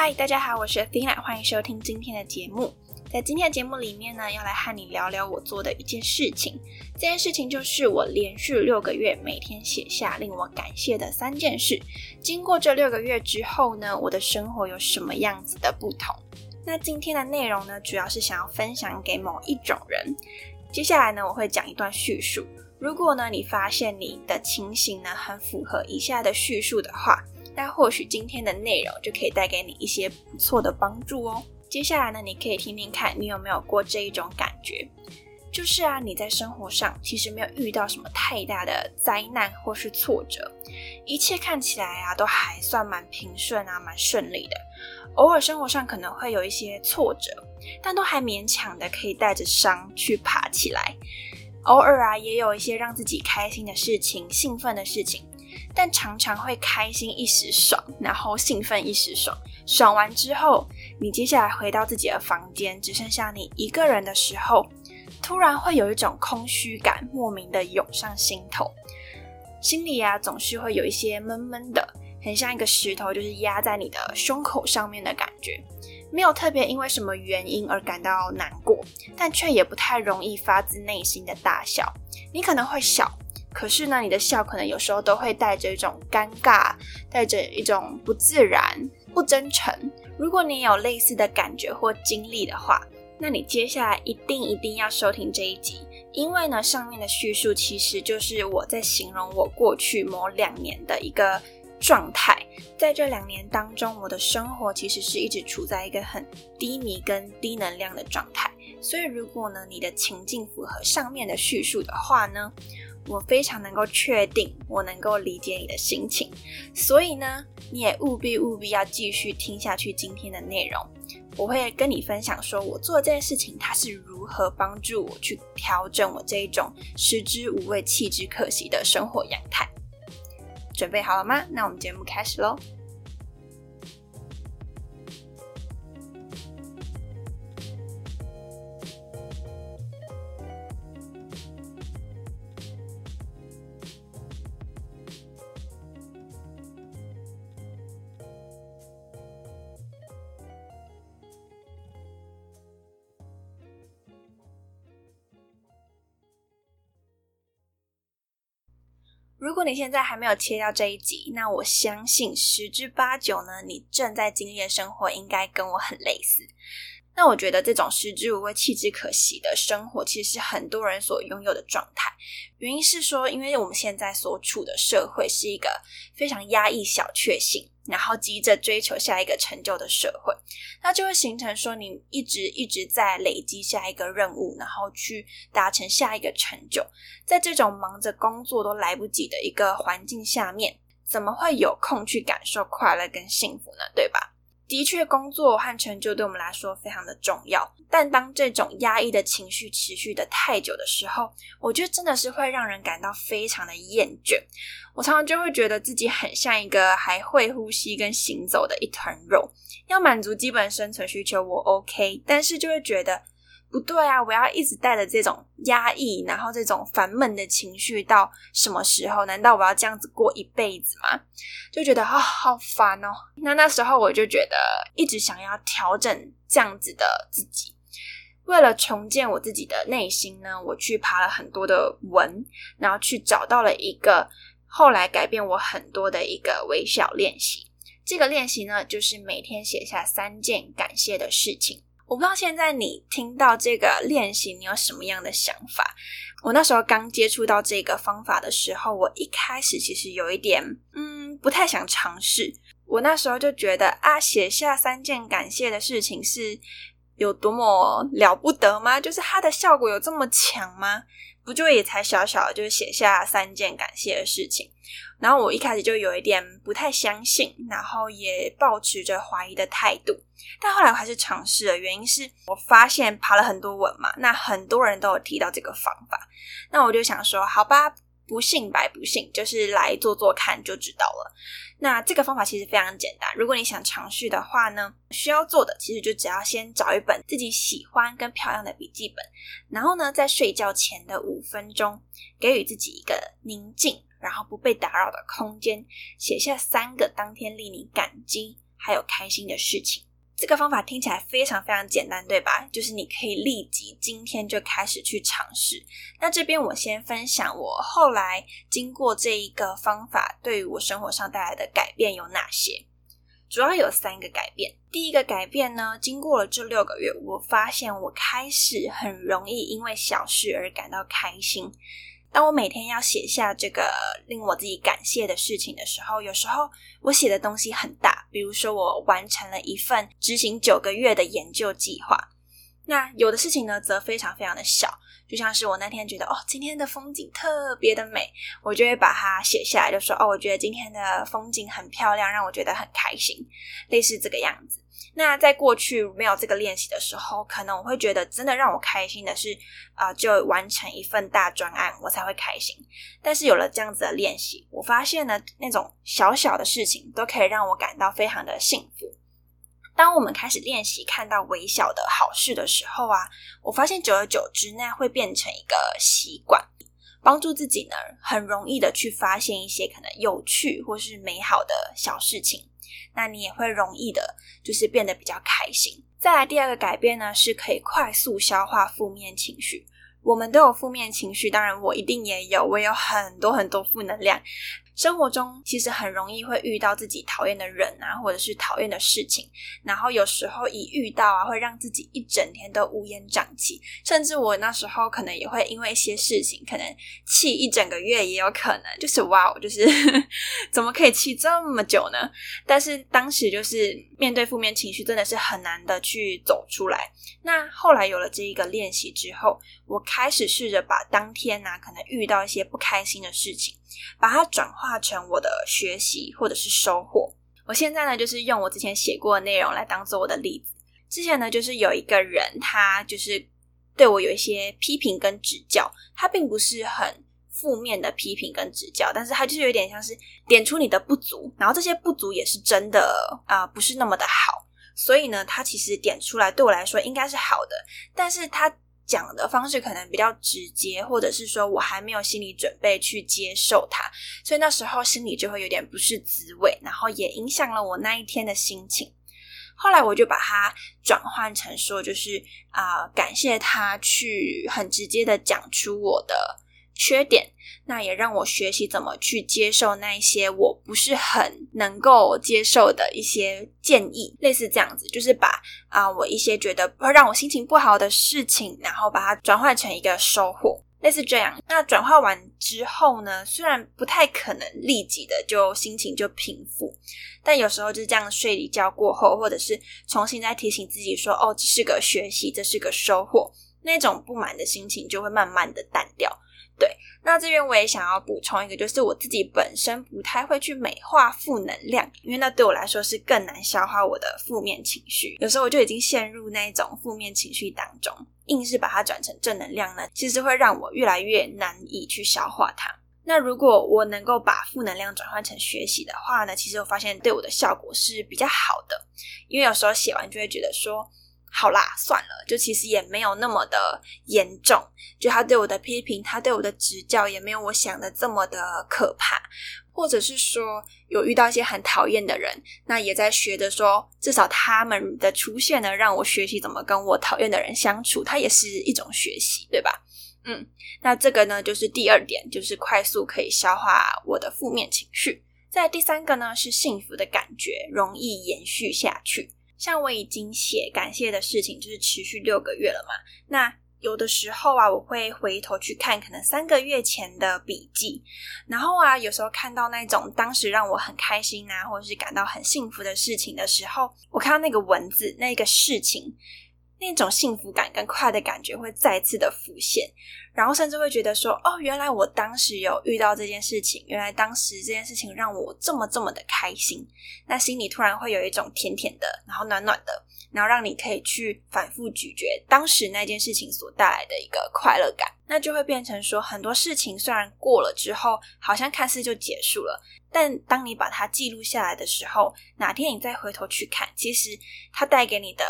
嗨，大家好，我是 Athena，欢迎收听今天的节目。在今天的节目里面呢，要来和你聊聊我做的一件事情。这件事情就是我连续六个月每天写下令我感谢的三件事。经过这六个月之后呢，我的生活有什么样子的不同？那今天的内容呢，主要是想要分享给某一种人。接下来呢，我会讲一段叙述。如果呢，你发现你的情形呢，很符合以下的叙述的话，那或许今天的内容就可以带给你一些不错的帮助哦。接下来呢，你可以听听看，你有没有过这一种感觉？就是啊，你在生活上其实没有遇到什么太大的灾难或是挫折，一切看起来啊都还算蛮平顺啊，蛮顺利的。偶尔生活上可能会有一些挫折，但都还勉强的可以带着伤去爬起来。偶尔啊，也有一些让自己开心的事情、兴奋的事情，但常常会开心一时爽，然后兴奋一时爽。爽完之后，你接下来回到自己的房间，只剩下你一个人的时候，突然会有一种空虚感莫名的涌上心头，心里啊总是会有一些闷闷的，很像一个石头就是压在你的胸口上面的感觉。没有特别因为什么原因而感到难过，但却也不太容易发自内心的大笑。你可能会笑，可是呢，你的笑可能有时候都会带着一种尴尬，带着一种不自然、不真诚。如果你有类似的感觉或经历的话，那你接下来一定一定要收听这一集，因为呢，上面的叙述其实就是我在形容我过去某两年的一个。状态在这两年当中，我的生活其实是一直处在一个很低迷跟低能量的状态。所以，如果呢你的情境符合上面的叙述的话呢，我非常能够确定我能够理解你的心情。所以呢，你也务必务必要继续听下去今天的内容。我会跟你分享说我做这件事情它是如何帮助我去调整我这一种食之无味弃之可惜的生活样态。准备好了吗？那我们节目开始喽。你现在还没有切掉这一集，那我相信十之八九呢，你正在经历的生活应该跟我很类似。那我觉得这种食之无味弃之可惜的生活，其实是很多人所拥有的状态。原因是说，因为我们现在所处的社会是一个非常压抑小确幸。然后急着追求下一个成就的社会，那就会形成说你一直一直在累积下一个任务，然后去达成下一个成就。在这种忙着工作都来不及的一个环境下面，怎么会有空去感受快乐跟幸福呢？对吧？的确，工作和成就对我们来说非常的重要，但当这种压抑的情绪持续的太久的时候，我觉得真的是会让人感到非常的厌倦。我常常就会觉得自己很像一个还会呼吸跟行走的一团肉，要满足基本生存需求我 OK，但是就会觉得。不对啊！我要一直带着这种压抑，然后这种烦闷的情绪到什么时候？难道我要这样子过一辈子吗？就觉得啊，好烦哦。那那时候我就觉得一直想要调整这样子的自己。为了重建我自己的内心呢，我去爬了很多的文，然后去找到了一个后来改变我很多的一个微小练习。这个练习呢，就是每天写下三件感谢的事情。我不知道现在你听到这个练习，你有什么样的想法？我那时候刚接触到这个方法的时候，我一开始其实有一点，嗯，不太想尝试。我那时候就觉得啊，写下三件感谢的事情是有多么了不得吗？就是它的效果有这么强吗？不就也才小小，就写下三件感谢的事情。然后我一开始就有一点不太相信，然后也抱持着怀疑的态度。但后来我还是尝试了，原因是我发现爬了很多文嘛，那很多人都有提到这个方法，那我就想说，好吧，不信白不信，就是来做做看就知道了。那这个方法其实非常简单，如果你想尝试的话呢，需要做的其实就只要先找一本自己喜欢跟漂亮的笔记本，然后呢，在睡觉前的五分钟，给予自己一个宁静。然后不被打扰的空间，写下三个当天令你感激还有开心的事情。这个方法听起来非常非常简单，对吧？就是你可以立即今天就开始去尝试。那这边我先分享我后来经过这一个方法对于我生活上带来的改变有哪些。主要有三个改变。第一个改变呢，经过了这六个月，我发现我开始很容易因为小事而感到开心。当我每天要写下这个令我自己感谢的事情的时候，有时候我写的东西很大，比如说我完成了一份执行九个月的研究计划。那有的事情呢，则非常非常的小，就像是我那天觉得哦，今天的风景特别的美，我就会把它写下来，就说哦，我觉得今天的风景很漂亮，让我觉得很开心，类似这个样子。那在过去没有这个练习的时候，可能我会觉得真的让我开心的是啊，就完成一份大专案，我才会开心。但是有了这样子的练习，我发现呢，那种小小的事情都可以让我感到非常的幸福。当我们开始练习看到微小的好事的时候啊，我发现久而久之，那会变成一个习惯，帮助自己呢，很容易的去发现一些可能有趣或是美好的小事情。那你也会容易的，就是变得比较开心。再来第二个改变呢，是可以快速消化负面情绪。我们都有负面情绪，当然我一定也有，我有很多很多负能量。生活中其实很容易会遇到自己讨厌的人啊，或者是讨厌的事情，然后有时候一遇到啊，会让自己一整天都乌烟瘴气，甚至我那时候可能也会因为一些事情，可能气一整个月也有可能，就是哇，就是 怎么可以气这么久呢？但是当时就是面对负面情绪，真的是很难的去走出来。那后来有了这一个练习之后，我开始试着把当天呢，可能遇到一些不开心的事情。把它转化成我的学习或者是收获。我现在呢，就是用我之前写过的内容来当做我的例子。之前呢，就是有一个人，他就是对我有一些批评跟指教，他并不是很负面的批评跟指教，但是他就是有点像是点出你的不足，然后这些不足也是真的啊，不是那么的好。所以呢，他其实点出来对我来说应该是好的，但是他。讲的方式可能比较直接，或者是说我还没有心理准备去接受它，所以那时候心里就会有点不是滋味，然后也影响了我那一天的心情。后来我就把它转换成说，就是啊，感谢他去很直接的讲出我的。缺点，那也让我学习怎么去接受那一些我不是很能够接受的一些建议，类似这样子，就是把啊我一些觉得会让我心情不好的事情，然后把它转换成一个收获，类似这样。那转化完之后呢，虽然不太可能立即的就心情就平复，但有时候就是这样睡一觉过后，或者是重新再提醒自己说，哦，这是个学习，这是个收获，那种不满的心情就会慢慢的淡掉。对，那这边我也想要补充一个，就是我自己本身不太会去美化负能量，因为那对我来说是更难消化我的负面情绪。有时候我就已经陷入那种负面情绪当中，硬是把它转成正能量呢，其实会让我越来越难以去消化它。那如果我能够把负能量转换成学习的话呢，其实我发现对我的效果是比较好的，因为有时候写完就会觉得说。好啦，算了，就其实也没有那么的严重。就他对我的批评，他对我的指教，也没有我想的这么的可怕。或者是说，有遇到一些很讨厌的人，那也在学着说，至少他们的出现呢，让我学习怎么跟我讨厌的人相处，它也是一种学习，对吧？嗯，那这个呢，就是第二点，就是快速可以消化我的负面情绪。在第三个呢，是幸福的感觉容易延续下去。像我已经写感谢的事情，就是持续六个月了嘛。那有的时候啊，我会回头去看可能三个月前的笔记，然后啊，有时候看到那种当时让我很开心啊，或者是感到很幸福的事情的时候，我看到那个文字，那个事情。那种幸福感跟快的感觉会再次的浮现，然后甚至会觉得说：“哦，原来我当时有遇到这件事情，原来当时这件事情让我这么这么的开心。”那心里突然会有一种甜甜的，然后暖暖的，然后让你可以去反复咀嚼当时那件事情所带来的一个快乐感。那就会变成说，很多事情虽然过了之后，好像看似就结束了，但当你把它记录下来的时候，哪天你再回头去看，其实它带给你的。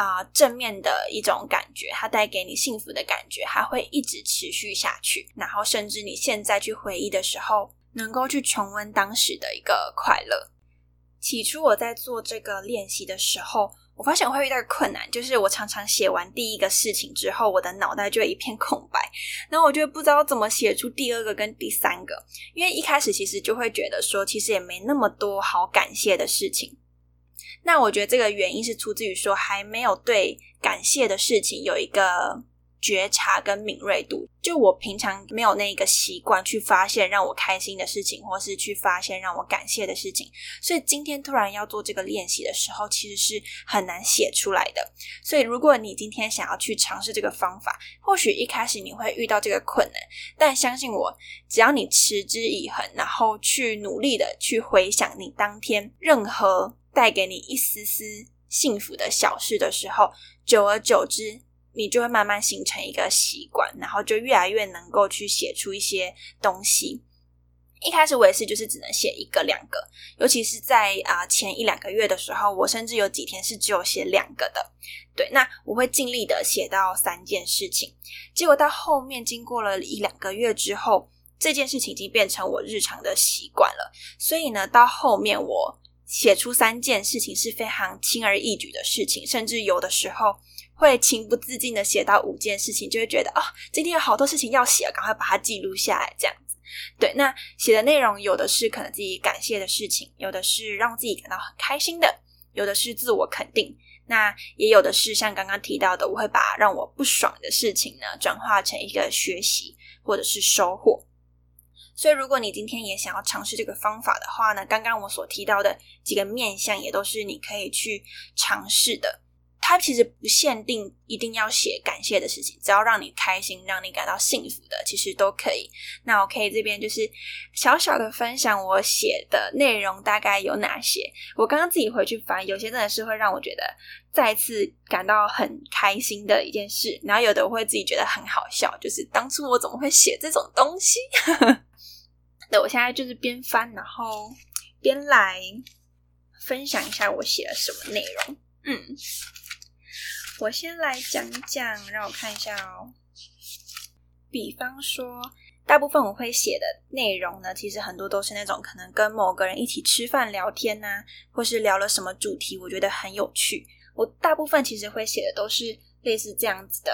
啊，正面的一种感觉，它带给你幸福的感觉，还会一直持续下去。然后，甚至你现在去回忆的时候，能够去重温当时的一个快乐。起初我在做这个练习的时候，我发现我会遇到困难，就是我常常写完第一个事情之后，我的脑袋就一片空白，然后我就不知道怎么写出第二个跟第三个，因为一开始其实就会觉得说，其实也没那么多好感谢的事情。那我觉得这个原因是出自于说，还没有对感谢的事情有一个。觉察跟敏锐度，就我平常没有那个习惯去发现让我开心的事情，或是去发现让我感谢的事情，所以今天突然要做这个练习的时候，其实是很难写出来的。所以如果你今天想要去尝试这个方法，或许一开始你会遇到这个困难，但相信我，只要你持之以恒，然后去努力的去回想你当天任何带给你一丝丝幸福的小事的时候，久而久之。你就会慢慢形成一个习惯，然后就越来越能够去写出一些东西。一开始我也是，就是只能写一个两个，尤其是在啊前一两个月的时候，我甚至有几天是只有写两个的。对，那我会尽力的写到三件事情。结果到后面经过了一两个月之后，这件事情已经变成我日常的习惯了。所以呢，到后面我写出三件事情是非常轻而易举的事情，甚至有的时候。会情不自禁的写到五件事情，就会觉得哦，今天有好多事情要写，赶快把它记录下来，这样子。对，那写的内容有的是可能自己感谢的事情，有的是让自己感到很开心的，有的是自我肯定，那也有的是像刚刚提到的，我会把让我不爽的事情呢，转化成一个学习或者是收获。所以，如果你今天也想要尝试这个方法的话呢，刚刚我所提到的几个面向，也都是你可以去尝试的。它其实不限定一定要写感谢的事情，只要让你开心、让你感到幸福的，其实都可以。那我可以这边就是小小的分享我写的内容大概有哪些。我刚刚自己回去翻，有些真的是会让我觉得再次感到很开心的一件事，然后有的我会自己觉得很好笑，就是当初我怎么会写这种东西？那我现在就是边翻，然后边来分享一下我写了什么内容。嗯。我先来讲讲，让我看一下哦。比方说，大部分我会写的内容呢，其实很多都是那种可能跟某个人一起吃饭聊天呐，或是聊了什么主题，我觉得很有趣。我大部分其实会写的都是类似这样子的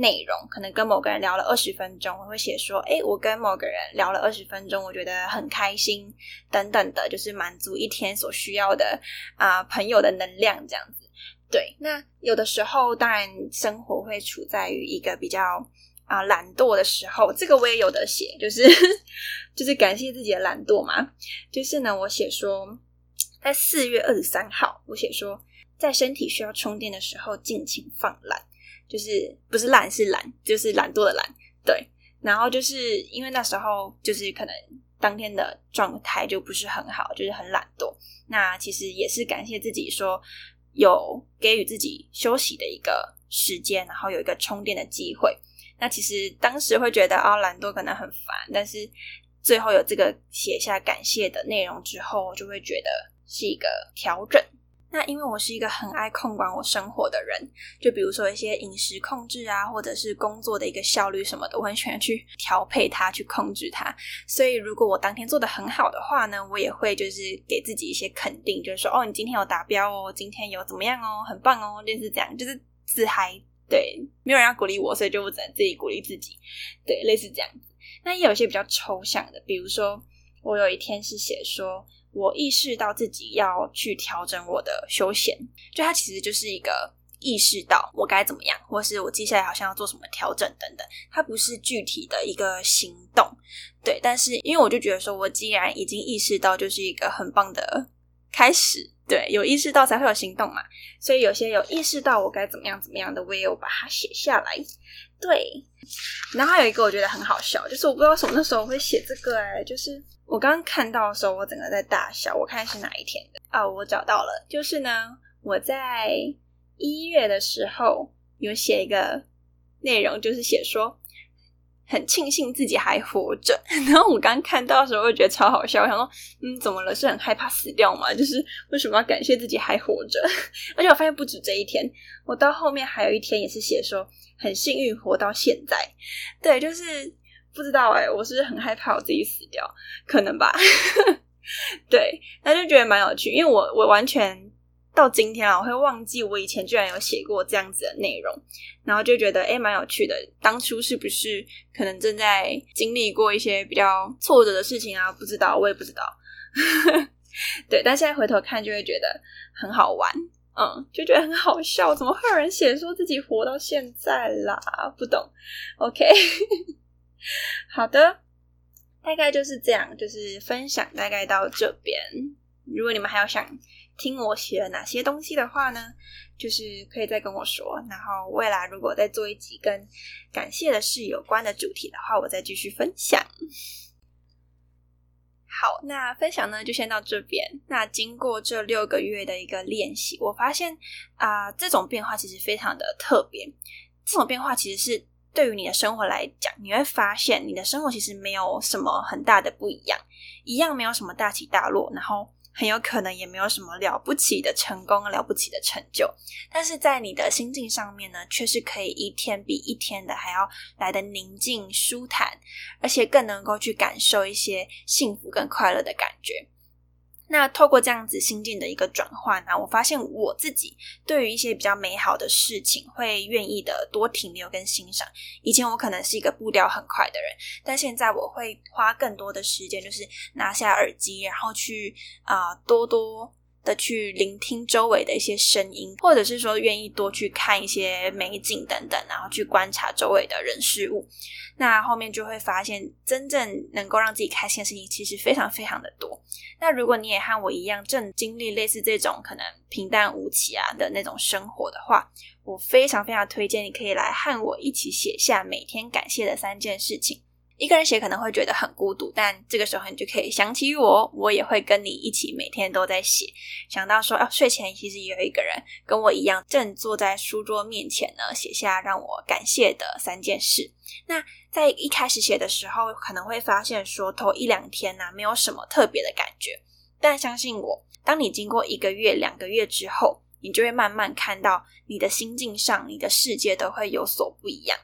内容，可能跟某个人聊了二十分钟，我会写说，哎，我跟某个人聊了二十分钟，我觉得很开心，等等的，就是满足一天所需要的啊朋友的能量这样子。对，那有的时候当然生活会处在于一个比较啊懒惰的时候，这个我也有的写，就是就是感谢自己的懒惰嘛。就是呢，我写说在四月二十三号，我写说在身体需要充电的时候尽情放懒，就是不是懒是懒，就是懒惰的懒。对，然后就是因为那时候就是可能当天的状态就不是很好，就是很懒惰。那其实也是感谢自己说。有给予自己休息的一个时间，然后有一个充电的机会。那其实当时会觉得啊，懒惰可能很烦，但是最后有这个写下感谢的内容之后，就会觉得是一个调整。那因为我是一个很爱控管我生活的人，就比如说一些饮食控制啊，或者是工作的一个效率什么的，我很喜欢去调配它，去控制它。所以如果我当天做的很好的话呢，我也会就是给自己一些肯定，就是说哦，你今天有达标哦，今天有怎么样哦，很棒哦，类似这样，就是自嗨。对，没有人要鼓励我，所以就我只能自己鼓励自己。对，类似这样。那也有一些比较抽象的，比如说我有一天是写说。我意识到自己要去调整我的休闲，就它其实就是一个意识到我该怎么样，或是我接下来好像要做什么调整等等，它不是具体的一个行动，对。但是因为我就觉得说，我既然已经意识到，就是一个很棒的开始，对，有意识到才会有行动嘛。所以有些有意识到我该怎么样怎么样的，我也有把它写下来，对。然后还有一个我觉得很好笑，就是我不知道什么那时候会写这个，哎，就是。我刚刚看到的时候，我整个在大笑。我看是哪一天的啊？我找到了，就是呢，我在一月的时候有写一个内容，就是写说很庆幸自己还活着。然后我刚看到的时候，我觉得超好笑。我想说，嗯，怎么了？是很害怕死掉吗？就是为什么要感谢自己还活着？而且我发现不止这一天，我到后面还有一天也是写说很幸运活到现在。对，就是。不知道哎，我是很害怕我自己死掉，可能吧。对，那就觉得蛮有趣，因为我我完全到今天啊，我会忘记我以前居然有写过这样子的内容，然后就觉得哎，蛮有趣的。当初是不是可能正在经历过一些比较挫折的事情啊？不知道，我也不知道。对，但现在回头看就会觉得很好玩，嗯，就觉得很好笑。怎么会有人写说自己活到现在啦？不懂。OK，好的。大概就是这样，就是分享大概到这边。如果你们还有想听我写了哪些东西的话呢，就是可以再跟我说。然后未来如果再做一集跟感谢的事有关的主题的话，我再继续分享。好，那分享呢就先到这边。那经过这六个月的一个练习，我发现啊，这种变化其实非常的特别。这种变化其实是。对于你的生活来讲，你会发现你的生活其实没有什么很大的不一样，一样没有什么大起大落，然后很有可能也没有什么了不起的成功、了不起的成就，但是在你的心境上面呢，却是可以一天比一天的还要来的宁静、舒坦，而且更能够去感受一些幸福跟快乐的感觉。那透过这样子心境的一个转换呢，我发现我自己对于一些比较美好的事情会愿意的多停留跟欣赏。以前我可能是一个步调很快的人，但现在我会花更多的时间，就是拿下耳机，然后去啊多多的去聆听周围的一些声音，或者是说愿意多去看一些美景等等，然后去观察周围的人事物。那后面就会发现，真正能够让自己开心的事情其实非常非常的多。那如果你也和我一样正经历类似这种可能平淡无奇啊的那种生活的话，我非常非常推荐你可以来和我一起写下每天感谢的三件事情。一个人写可能会觉得很孤独，但这个时候你就可以想起我，我也会跟你一起每天都在写。想到说，哦，睡前其实也有一个人跟我一样，正坐在书桌面前呢，写下让我感谢的三件事。那在一开始写的时候，可能会发现说，头一两天呢，没有什么特别的感觉。但相信我，当你经过一个月、两个月之后，你就会慢慢看到，你的心境上，你的世界都会有所不一样。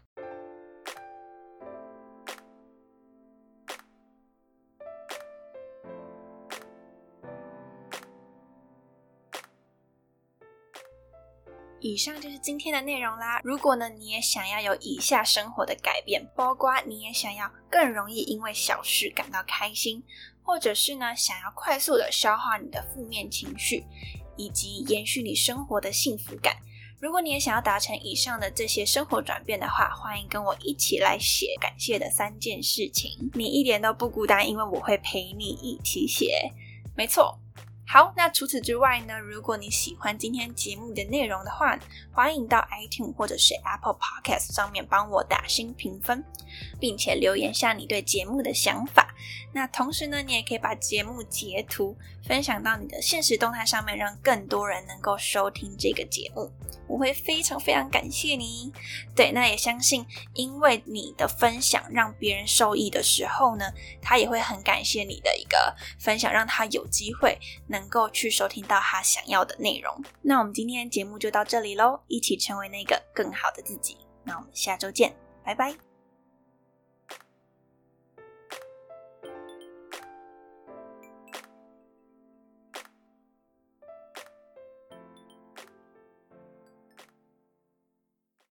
以上就是今天的内容啦。如果呢，你也想要有以下生活的改变，包括你也想要更容易因为小事感到开心，或者是呢，想要快速的消化你的负面情绪，以及延续你生活的幸福感。如果你也想要达成以上的这些生活转变的话，欢迎跟我一起来写感谢的三件事情。你一点都不孤单，因为我会陪你一起写。没错。好，那除此之外呢？如果你喜欢今天节目的内容的话，欢迎到 iTunes 或者是 Apple Podcast 上面帮我打新评分，并且留言下你对节目的想法。那同时呢，你也可以把节目截图分享到你的现实动态上面，让更多人能够收听这个节目。我会非常非常感谢你。对，那也相信，因为你的分享让别人受益的时候呢，他也会很感谢你的一个分享，让他有机会能够去收听到他想要的内容。那我们今天节目就到这里喽，一起成为那个更好的自己。那我们下周见，拜拜。